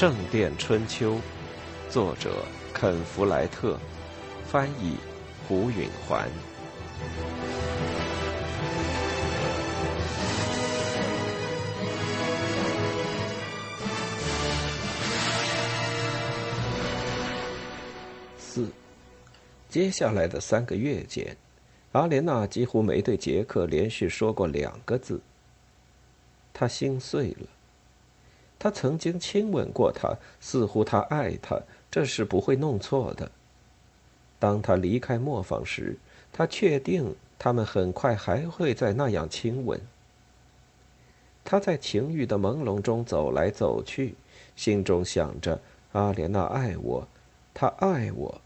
圣殿春秋》，作者肯·弗莱特，翻译胡允环。四，接下来的三个月间，阿莲娜几乎没对杰克连续说过两个字。他心碎了。他曾经亲吻过他，似乎他爱他，这是不会弄错的。当他离开磨坊时，他确定他们很快还会再那样亲吻。他在情欲的朦胧中走来走去，心中想着：阿莲娜爱我，她爱我。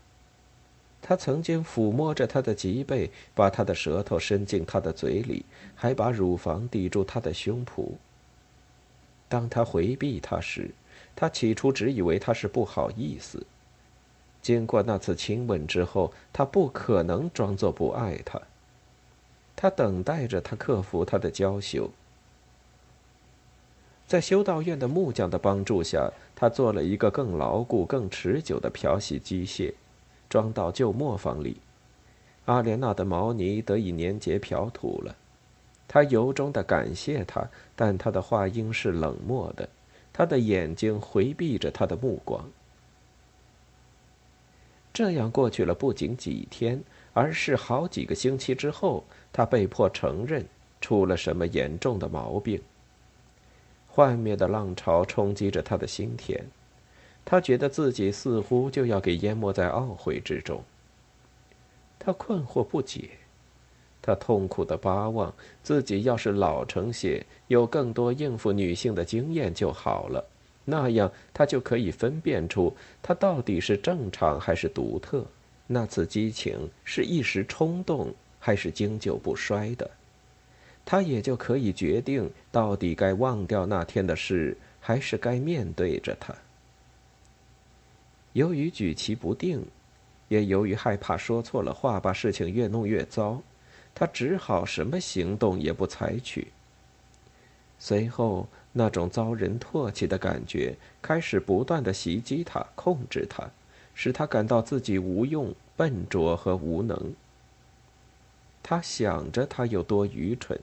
他曾经抚摸着她的脊背，把她的舌头伸进她的嘴里，还把乳房抵住她的胸脯。当他回避他时，他起初只以为他是不好意思。经过那次亲吻之后，他不可能装作不爱他。他等待着他克服他的娇羞。在修道院的木匠的帮助下，他做了一个更牢固、更持久的漂洗机械，装到旧磨坊里。阿莲娜的毛呢得以粘结漂土了。他由衷的感谢他，但他的话音是冷漠的，他的眼睛回避着他的目光。这样过去了不仅几天，而是好几个星期之后，他被迫承认出了什么严重的毛病。幻灭的浪潮冲击着他的心田，他觉得自己似乎就要给淹没在懊悔之中。他困惑不解。他痛苦的巴望自己，要是老成些，有更多应付女性的经验就好了。那样他就可以分辨出他到底是正常还是独特。那次激情是一时冲动还是经久不衰的，他也就可以决定到底该忘掉那天的事，还是该面对着他。由于举棋不定，也由于害怕说错了话，把事情越弄越糟。他只好什么行动也不采取。随后，那种遭人唾弃的感觉开始不断的袭击他，控制他，使他感到自己无用、笨拙和无能。他想着他有多愚蠢，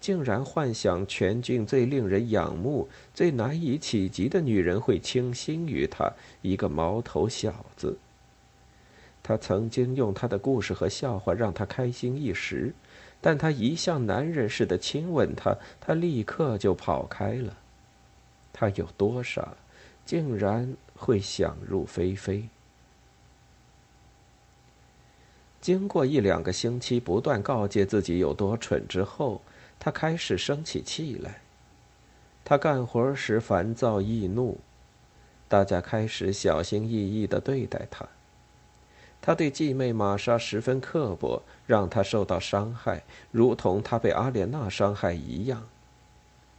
竟然幻想全郡最令人仰慕、最难以企及的女人会倾心于他，一个毛头小子。他曾经用他的故事和笑话让他开心一时，但他一像男人似的亲吻他，他立刻就跑开了。他有多傻，竟然会想入非非？经过一两个星期不断告诫自己有多蠢之后，他开始生起气来。他干活时烦躁易怒，大家开始小心翼翼的对待他。他对继妹玛莎十分刻薄，让她受到伤害，如同他被阿莲娜伤害一样。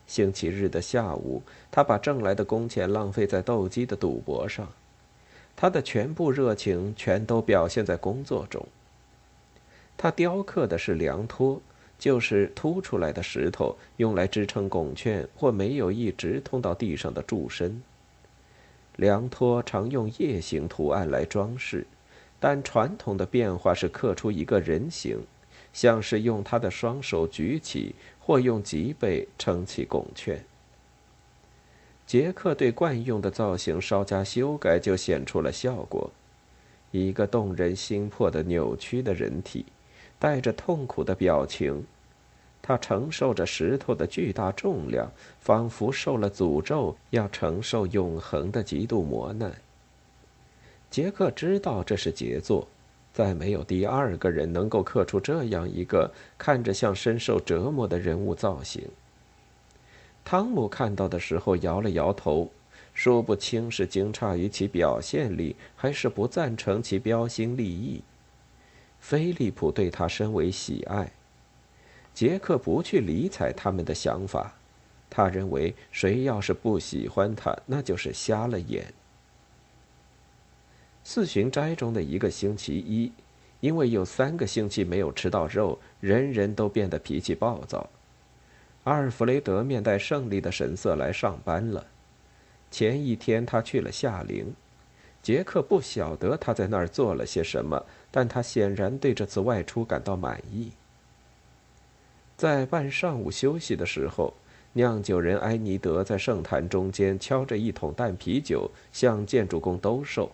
星期日的下午，他把挣来的工钱浪费在斗鸡的赌博上，他的全部热情全都表现在工作中。他雕刻的是梁托，就是凸出来的石头，用来支撑拱券或没有一直通到地上的柱身。梁托常用叶形图案来装饰。但传统的变化是刻出一个人形，像是用他的双手举起，或用脊背撑起拱券。杰克对惯用的造型稍加修改，就显出了效果：一个动人心魄的扭曲的人体，带着痛苦的表情，他承受着石头的巨大重量，仿佛受了诅咒，要承受永恒的极度磨难。杰克知道这是杰作，再没有第二个人能够刻出这样一个看着像深受折磨的人物造型。汤姆看到的时候摇了摇头，说不清是惊诧于其表现力，还是不赞成其标新立异。菲利普对他深为喜爱，杰克不去理睬他们的想法，他认为谁要是不喜欢他，那就是瞎了眼。四旬斋中的一个星期一，因为有三个星期没有吃到肉，人人都变得脾气暴躁。阿尔弗雷德面带胜利的神色来上班了。前一天他去了夏陵，杰克不晓得他在那儿做了些什么，但他显然对这次外出感到满意。在半上午休息的时候，酿酒人埃尼德在圣坛中间敲着一桶淡啤酒，向建筑工兜售。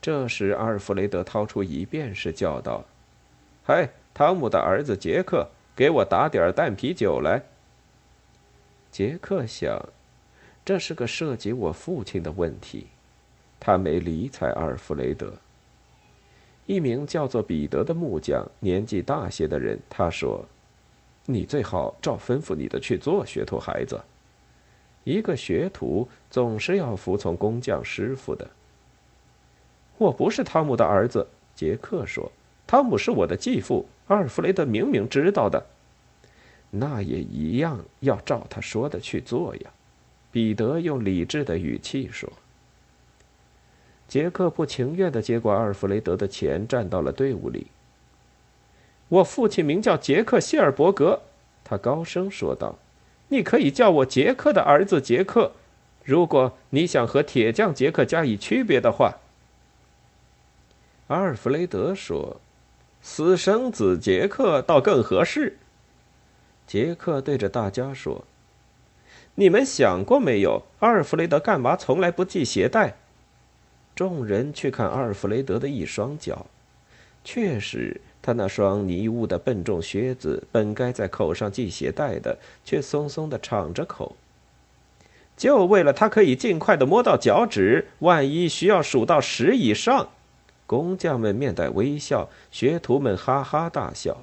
这时，阿尔弗雷德掏出一便士，叫道：“嗨，汤姆的儿子杰克，给我打点淡啤酒来。”杰克想，这是个涉及我父亲的问题，他没理睬阿尔弗雷德。一名叫做彼得的木匠，年纪大些的人，他说：“你最好照吩咐你的去做，学徒孩子。一个学徒总是要服从工匠师傅的。”我不是汤姆的儿子，杰克说：“汤姆是我的继父。”阿尔弗雷德明明知道的，那也一样要照他说的去做呀。”彼得用理智的语气说。杰克不情愿的接过阿尔弗雷德的钱，站到了队伍里。我父亲名叫杰克·谢尔伯格，他高声说道：“你可以叫我杰克的儿子杰克，如果你想和铁匠杰克加以区别的话。”阿尔弗雷德说：“私生子杰克倒更合适。”杰克对着大家说：“你们想过没有，阿尔弗雷德干嘛从来不系鞋带？”众人去看阿尔弗雷德的一双脚，确实，他那双泥污的笨重靴子本该在口上系鞋带的，却松松的敞着口，就为了他可以尽快的摸到脚趾，万一需要数到十以上。工匠们面带微笑，学徒们哈哈大笑。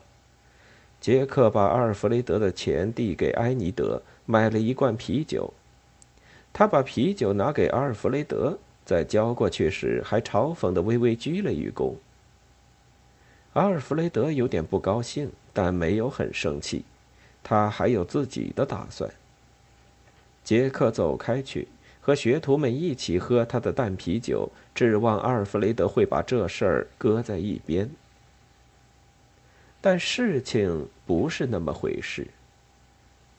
杰克把阿尔弗雷德的钱递给埃尼德，买了一罐啤酒。他把啤酒拿给阿尔弗雷德，在交过去时还嘲讽的微微鞠了一躬。阿尔弗雷德有点不高兴，但没有很生气，他还有自己的打算。杰克走开去。和学徒们一起喝他的淡啤酒，指望阿尔弗雷德会把这事儿搁在一边。但事情不是那么回事。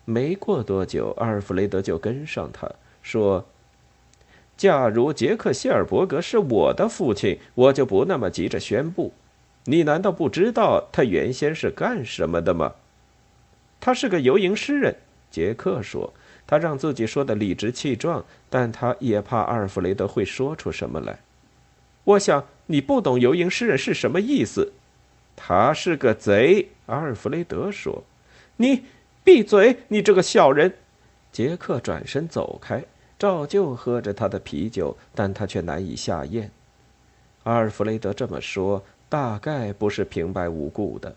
没过多久，阿尔弗雷德就跟上他，说：“假如杰克·谢尔伯格是我的父亲，我就不那么急着宣布。你难道不知道他原先是干什么的吗？”他是个游吟诗人，杰克说。他让自己说的理直气壮，但他也怕阿尔弗雷德会说出什么来。我想你不懂游吟诗人是什么意思。他是个贼，阿尔弗雷德说。你闭嘴，你这个小人！杰克转身走开，照旧喝着他的啤酒，但他却难以下咽。阿尔弗雷德这么说，大概不是平白无故的。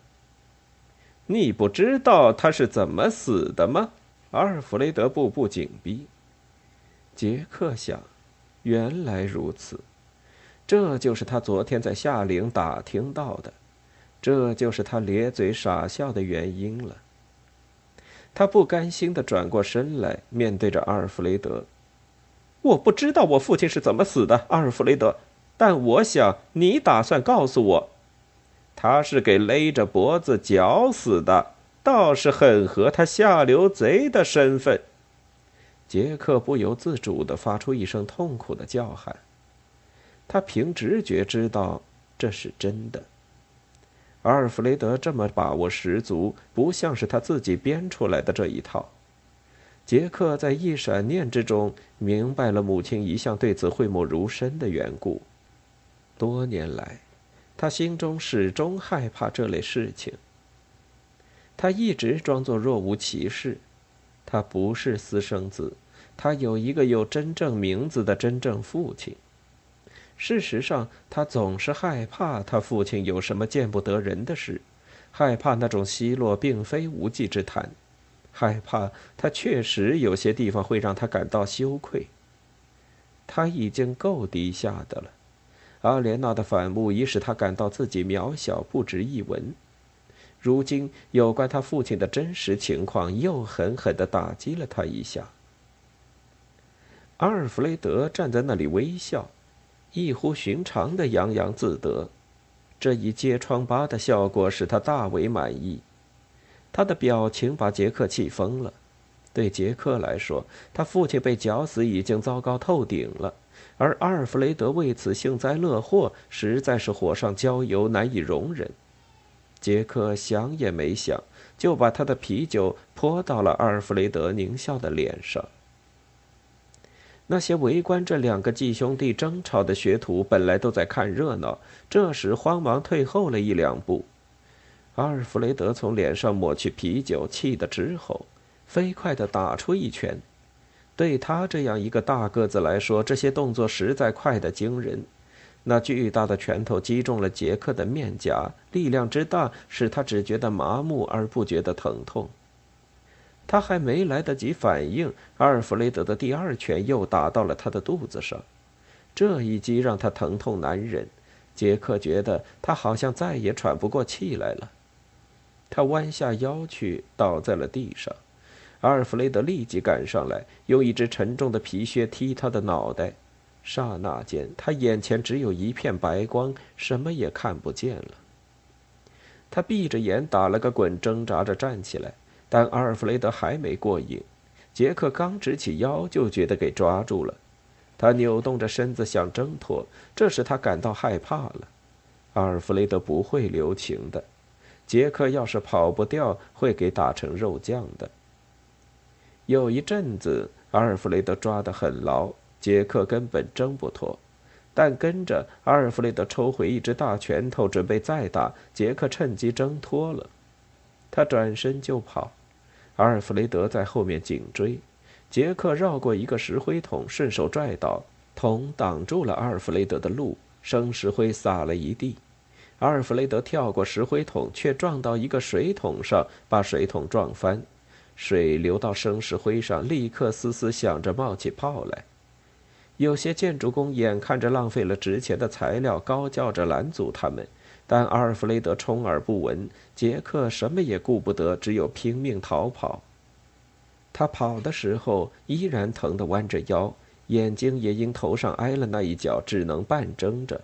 你不知道他是怎么死的吗？阿尔弗雷德步步紧逼。杰克想，原来如此，这就是他昨天在夏岭打听到的，这就是他咧嘴傻笑的原因了。他不甘心的转过身来，面对着阿尔弗雷德：“我不知道我父亲是怎么死的，阿尔弗雷德，但我想你打算告诉我，他是给勒着脖子绞死的。”倒是很合他下流贼的身份。杰克不由自主的发出一声痛苦的叫喊。他凭直觉知道这是真的。阿尔弗雷德这么把握十足，不像是他自己编出来的这一套。杰克在一闪念之中明白了母亲一向对此讳莫如深的缘故。多年来，他心中始终害怕这类事情。他一直装作若无其事，他不是私生子，他有一个有真正名字的真正父亲。事实上，他总是害怕他父亲有什么见不得人的事，害怕那种奚落并非无稽之谈，害怕他确实有些地方会让他感到羞愧。他已经够低下的了，阿莲娜的反目已使他感到自己渺小不值一文。如今，有关他父亲的真实情况又狠狠地打击了他一下。阿尔弗雷德站在那里微笑，异乎寻常的洋洋自得。这一揭疮疤的效果使他大为满意。他的表情把杰克气疯了。对杰克来说，他父亲被绞死已经糟糕透顶了，而阿尔弗雷德为此幸灾乐祸，实在是火上浇油，难以容忍。杰克想也没想，就把他的啤酒泼到了阿尔弗雷德狞笑的脸上。那些围观这两个继兄弟争吵的学徒本来都在看热闹，这时慌忙退后了一两步。阿尔弗雷德从脸上抹去啤酒，气得直吼，飞快地打出一拳。对他这样一个大个子来说，这些动作实在快得惊人。那巨大的拳头击中了杰克的面颊，力量之大使他只觉得麻木而不觉得疼痛。他还没来得及反应，阿尔弗雷德的第二拳又打到了他的肚子上，这一击让他疼痛难忍。杰克觉得他好像再也喘不过气来了，他弯下腰去，倒在了地上。阿尔弗雷德立即赶上来，用一只沉重的皮靴踢他的脑袋。刹那间，他眼前只有一片白光，什么也看不见了。他闭着眼打了个滚，挣扎着站起来。但阿尔弗雷德还没过瘾，杰克刚直起腰就觉得给抓住了，他扭动着身子想挣脱，这使他感到害怕了。阿尔弗雷德不会留情的，杰克要是跑不掉，会给打成肉酱的。有一阵子，阿尔弗雷德抓得很牢，杰克根本挣不脱，但跟着阿尔弗雷德抽回一只大拳头，准备再打，杰克趁机挣脱了，他转身就跑。阿尔弗雷德在后面紧追，杰克绕过一个石灰桶，顺手拽倒桶，挡住了阿尔弗雷德的路，生石灰撒了一地。阿尔弗雷德跳过石灰桶，却撞到一个水桶上，把水桶撞翻，水流到生石灰上，立刻嘶嘶响着冒起泡来。有些建筑工眼看着浪费了值钱的材料，高叫着拦阻他们。但阿尔弗雷德充耳不闻，杰克什么也顾不得，只有拼命逃跑。他跑的时候依然疼得弯着腰，眼睛也因头上挨了那一脚，只能半睁着。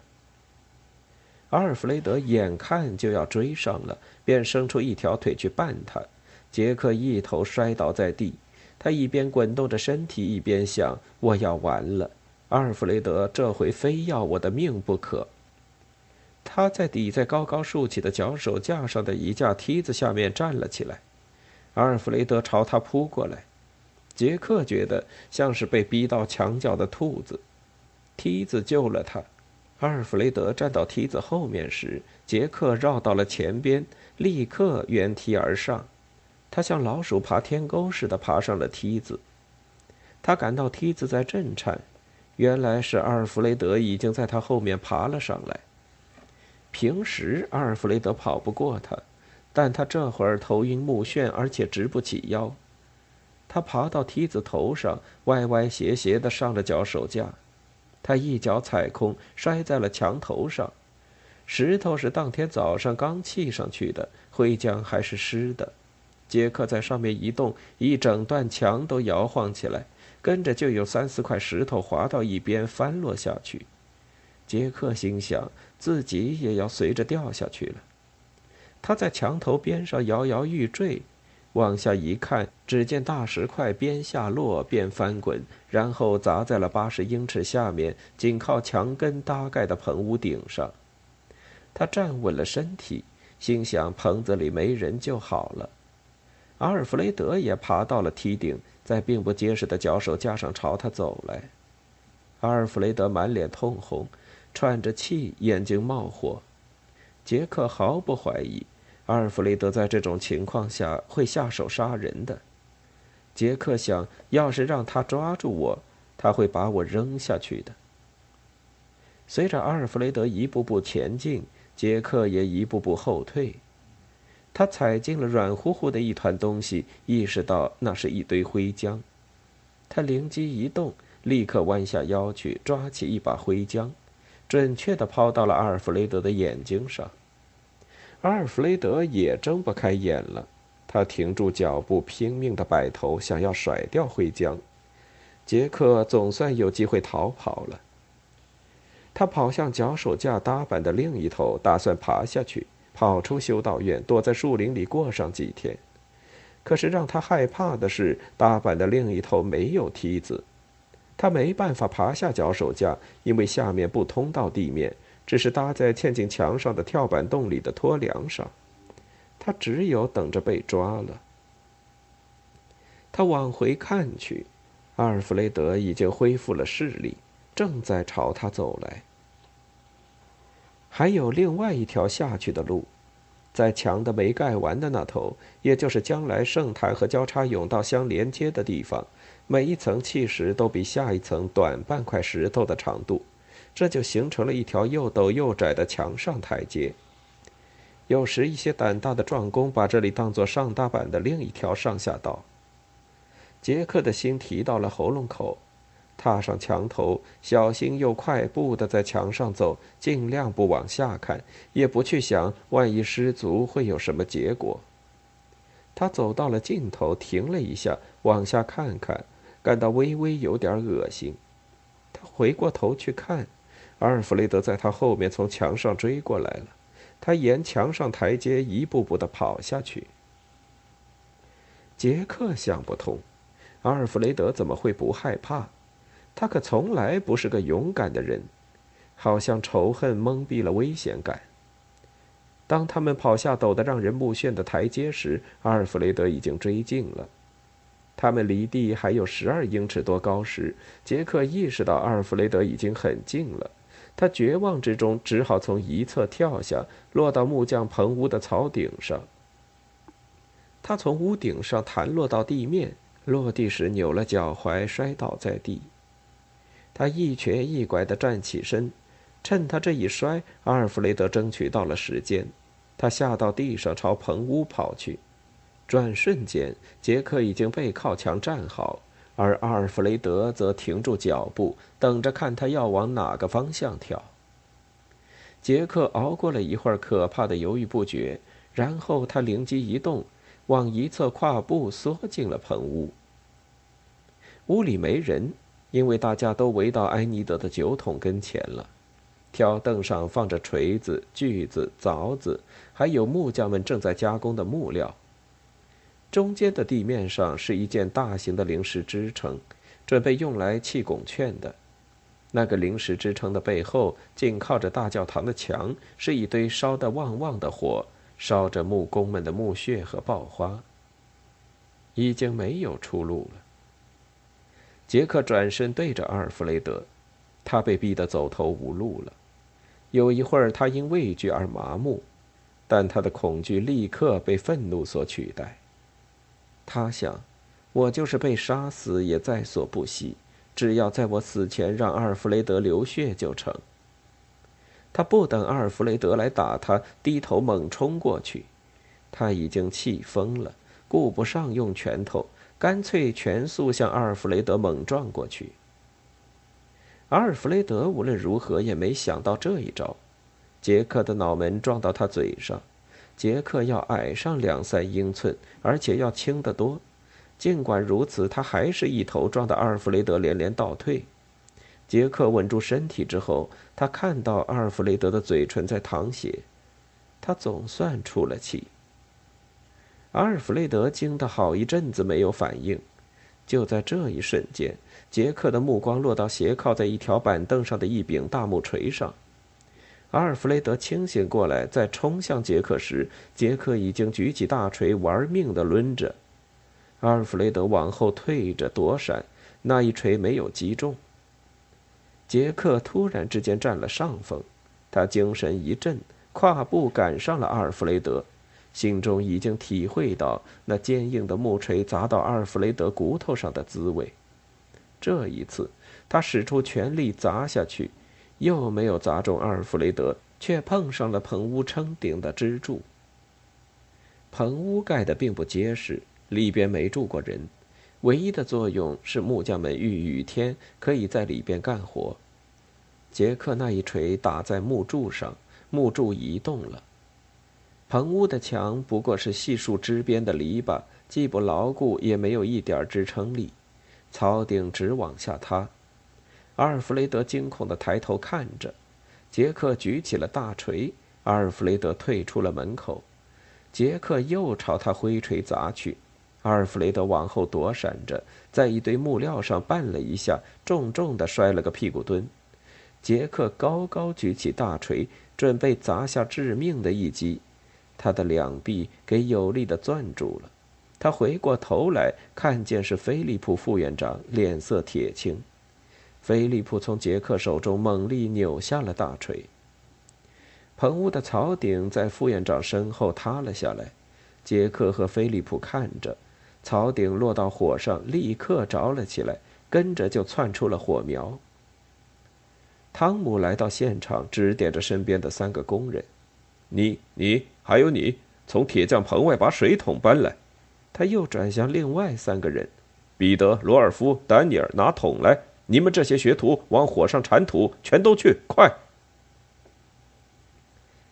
阿尔弗雷德眼看就要追上了，便伸出一条腿去绊他，杰克一头摔倒在地。他一边滚动着身体，一边想：“我要完了，阿尔弗雷德这回非要我的命不可。”他在抵在高高竖起的脚手架上的一架梯子下面站了起来，阿尔弗雷德朝他扑过来，杰克觉得像是被逼到墙角的兔子。梯子救了他，阿尔弗雷德站到梯子后面时，杰克绕到了前边，立刻原梯而上，他像老鼠爬天沟似的爬上了梯子。他感到梯子在震颤，原来是阿尔弗雷德已经在他后面爬了上来。平时阿尔弗雷德跑不过他，但他这会儿头晕目眩，而且直不起腰。他爬到梯子头上，歪歪斜斜地上了脚手架。他一脚踩空，摔在了墙头上。石头是当天早上刚砌上去的，灰浆还是湿的。杰克在上面一动，一整段墙都摇晃起来，跟着就有三四块石头滑到一边，翻落下去。杰克心想。自己也要随着掉下去了。他在墙头边上摇摇欲坠，往下一看，只见大石块边下落边翻滚，然后砸在了八十英尺下面紧靠墙根搭盖的棚屋顶上。他站稳了身体，心想棚子里没人就好了。阿尔弗雷德也爬到了梯顶，在并不结实的脚手架上朝他走来。阿尔弗雷德满脸通红。喘着气，眼睛冒火。杰克毫不怀疑，阿尔弗雷德在这种情况下会下手杀人的。杰克想，要是让他抓住我，他会把我扔下去的。随着阿尔弗雷德一步步前进，杰克也一步步后退。他踩进了软乎乎的一团东西，意识到那是一堆灰浆。他灵机一动，立刻弯下腰去抓起一把灰浆。准确地抛到了阿尔弗雷德的眼睛上，阿尔弗雷德也睁不开眼了。他停住脚步，拼命地摆头，想要甩掉灰浆。杰克总算有机会逃跑了。他跑向脚手架搭板的另一头，打算爬下去，跑出修道院，躲在树林里过上几天。可是让他害怕的是，搭板的另一头没有梯子，他没办法爬下脚手架，因为下面不通到地面，只是搭在嵌进墙上的跳板洞里的托梁上。他只有等着被抓了。他往回看去，阿尔弗雷德已经恢复了视力，正在朝他走来。还有另外一条下去的路。在墙的没盖完的那头，也就是将来圣坛和交叉甬道相连接的地方，每一层砌石都比下一层短半块石头的长度，这就形成了一条又陡又窄的墙上台阶。有时，一些胆大的壮工把这里当作上大板的另一条上下道。杰克的心提到了喉咙口。踏上墙头，小心又快步地在墙上走，尽量不往下看，也不去想万一失足会有什么结果。他走到了尽头，停了一下，往下看看，感到微微有点恶心。他回过头去看，阿尔弗雷德在他后面从墙上追过来了。他沿墙上台阶一步步地跑下去。杰克想不通，阿尔弗雷德怎么会不害怕？他可从来不是个勇敢的人，好像仇恨蒙蔽了危险感。当他们跑下陡得让人目眩的台阶时，阿尔弗雷德已经追近了。他们离地还有十二英尺多高时，杰克意识到阿尔弗雷德已经很近了。他绝望之中只好从一侧跳下，落到木匠棚屋的草顶上。他从屋顶上弹落到地面，落地时扭了脚踝，摔倒在地。他一瘸一拐地站起身，趁他这一摔，阿尔弗雷德争取到了时间。他下到地上，朝棚屋跑去。转瞬间，杰克已经背靠墙站好，而阿尔弗雷德则停住脚步，等着看他要往哪个方向跳。杰克熬过了一会儿可怕的犹豫不决，然后他灵机一动，往一侧跨步，缩进了棚屋。屋里没人。因为大家都围到埃尼德的酒桶跟前了，条凳上放着锤子、锯子、凿子，还有木匠们正在加工的木料。中间的地面上是一件大型的临时支撑，准备用来砌拱券的。那个临时支撑的背后，紧靠着大教堂的墙，是一堆烧得旺旺的火，烧着木工们的木屑和爆花。已经没有出路了。杰克转身对着阿尔弗雷德，他被逼得走投无路了。有一会儿，他因畏惧而麻木，但他的恐惧立刻被愤怒所取代。他想：“我就是被杀死也在所不惜，只要在我死前让阿尔弗雷德流血就成。”他不等阿尔弗雷德来打他，低头猛冲过去。他已经气疯了，顾不上用拳头。干脆全速向阿尔弗雷德猛撞过去。阿尔弗雷德无论如何也没想到这一招，杰克的脑门撞到他嘴上。杰克要矮上两三英寸，而且要轻得多。尽管如此，他还是一头撞得阿尔弗雷德连连倒退。杰克稳住身体之后，他看到阿尔弗雷德的嘴唇在淌血，他总算出了气。阿尔弗雷德惊得好一阵子没有反应，就在这一瞬间，杰克的目光落到斜靠在一条板凳上的一柄大木锤上。阿尔弗雷德清醒过来，在冲向杰克时，杰克已经举起大锤，玩命地抡着。阿尔弗雷德往后退着躲闪，那一锤没有击中。杰克突然之间占了上风，他精神一振，跨步赶上了阿尔弗雷德。心中已经体会到那坚硬的木锤砸到阿尔弗雷德骨头上的滋味。这一次，他使出全力砸下去，又没有砸中阿尔弗雷德，却碰上了棚屋撑顶的支柱。棚屋盖得并不结实，里边没住过人，唯一的作用是木匠们遇雨天可以在里边干活。杰克那一锤打在木柱上，木柱移动了。棚屋的墙不过是细树枝边的篱笆，既不牢固，也没有一点支撑力。草顶直往下塌。阿尔弗雷德惊恐地抬头看着，杰克举起了大锤。阿尔弗雷德退出了门口，杰克又朝他挥锤砸去。阿尔弗雷德往后躲闪着，在一堆木料上绊了一下，重重的摔了个屁股蹲。杰克高高举起大锤，准备砸下致命的一击，他的两臂给有力的攥住了。他回过头来，看见是菲利普副院长，脸色铁青。菲利普从杰克手中猛力扭下了大锤。棚屋的草顶在副院长身后塌了下来，杰克和菲利普看着。草顶落到火上，立刻着了起来，跟着就窜出了火苗。汤姆来到现场，指点着身边的三个工人：“你、你还有你，从铁匠棚外把水桶搬来。”他又转向另外三个人：“彼得、罗尔夫、丹尼尔，拿桶来！你们这些学徒往火上铲土，全都去，快！”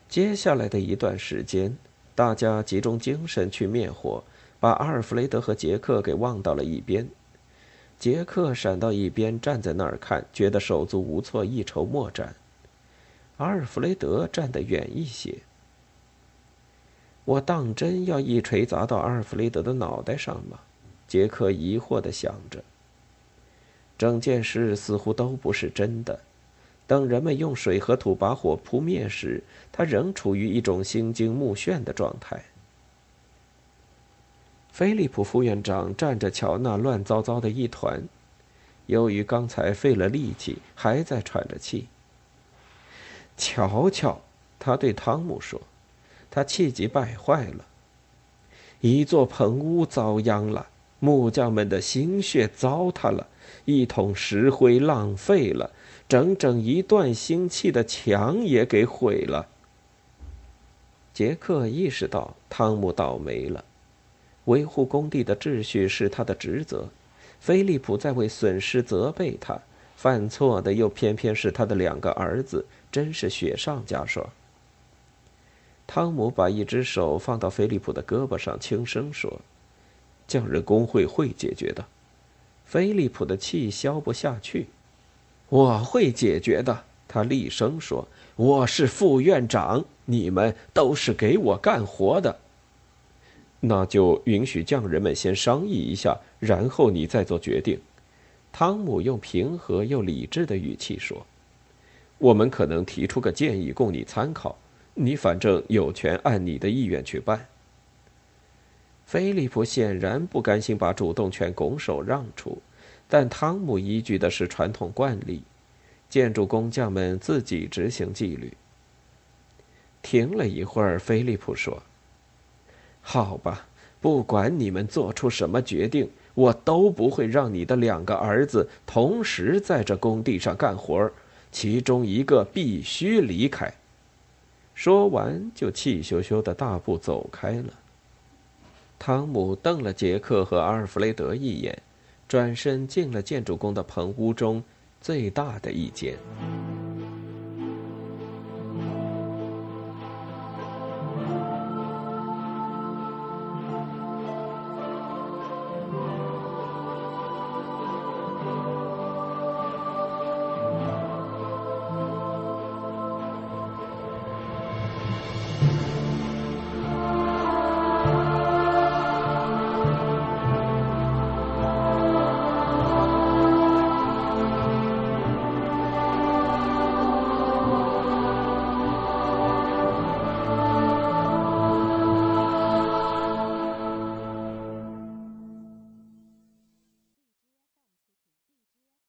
接下来的一段时间，大家集中精神去灭火。把阿尔弗雷德和杰克给忘到了一边，杰克闪到一边，站在那儿看，觉得手足无措，一筹莫展。阿尔弗雷德站得远一些。我当真要一锤砸到阿尔弗雷德的脑袋上吗？杰克疑惑地想着。整件事似乎都不是真的。等人们用水和土把火扑灭时，他仍处于一种心惊目眩的状态。菲利普副院长站着瞧那乱糟糟的一团，由于刚才费了力气，还在喘着气。瞧瞧，他对汤姆说：“他气急败坏了。一座棚屋遭殃了，木匠们的心血糟蹋了，一桶石灰浪费了，整整一段星期的墙也给毁了。”杰克意识到汤姆倒霉了。维护工地的秩序是他的职责。菲利普在为损失责备他，犯错的又偏偏是他的两个儿子，真是雪上加霜。汤姆把一只手放到菲利普的胳膊上，轻声说：“匠人工会会解决的。”菲利普的气消不下去。“我会解决的。”他厉声说，“我是副院长，你们都是给我干活的。”那就允许匠人们先商议一下，然后你再做决定。”汤姆用平和又理智的语气说，“我们可能提出个建议供你参考，你反正有权按你的意愿去办。”菲利普显然不甘心把主动权拱手让出，但汤姆依据的是传统惯例，建筑工匠们自己执行纪律。停了一会儿，菲利普说。好吧，不管你们做出什么决定，我都不会让你的两个儿子同时在这工地上干活其中一个必须离开。说完，就气咻咻的大步走开了。汤姆瞪了杰克和阿尔弗雷德一眼，转身进了建筑工的棚屋中最大的一间。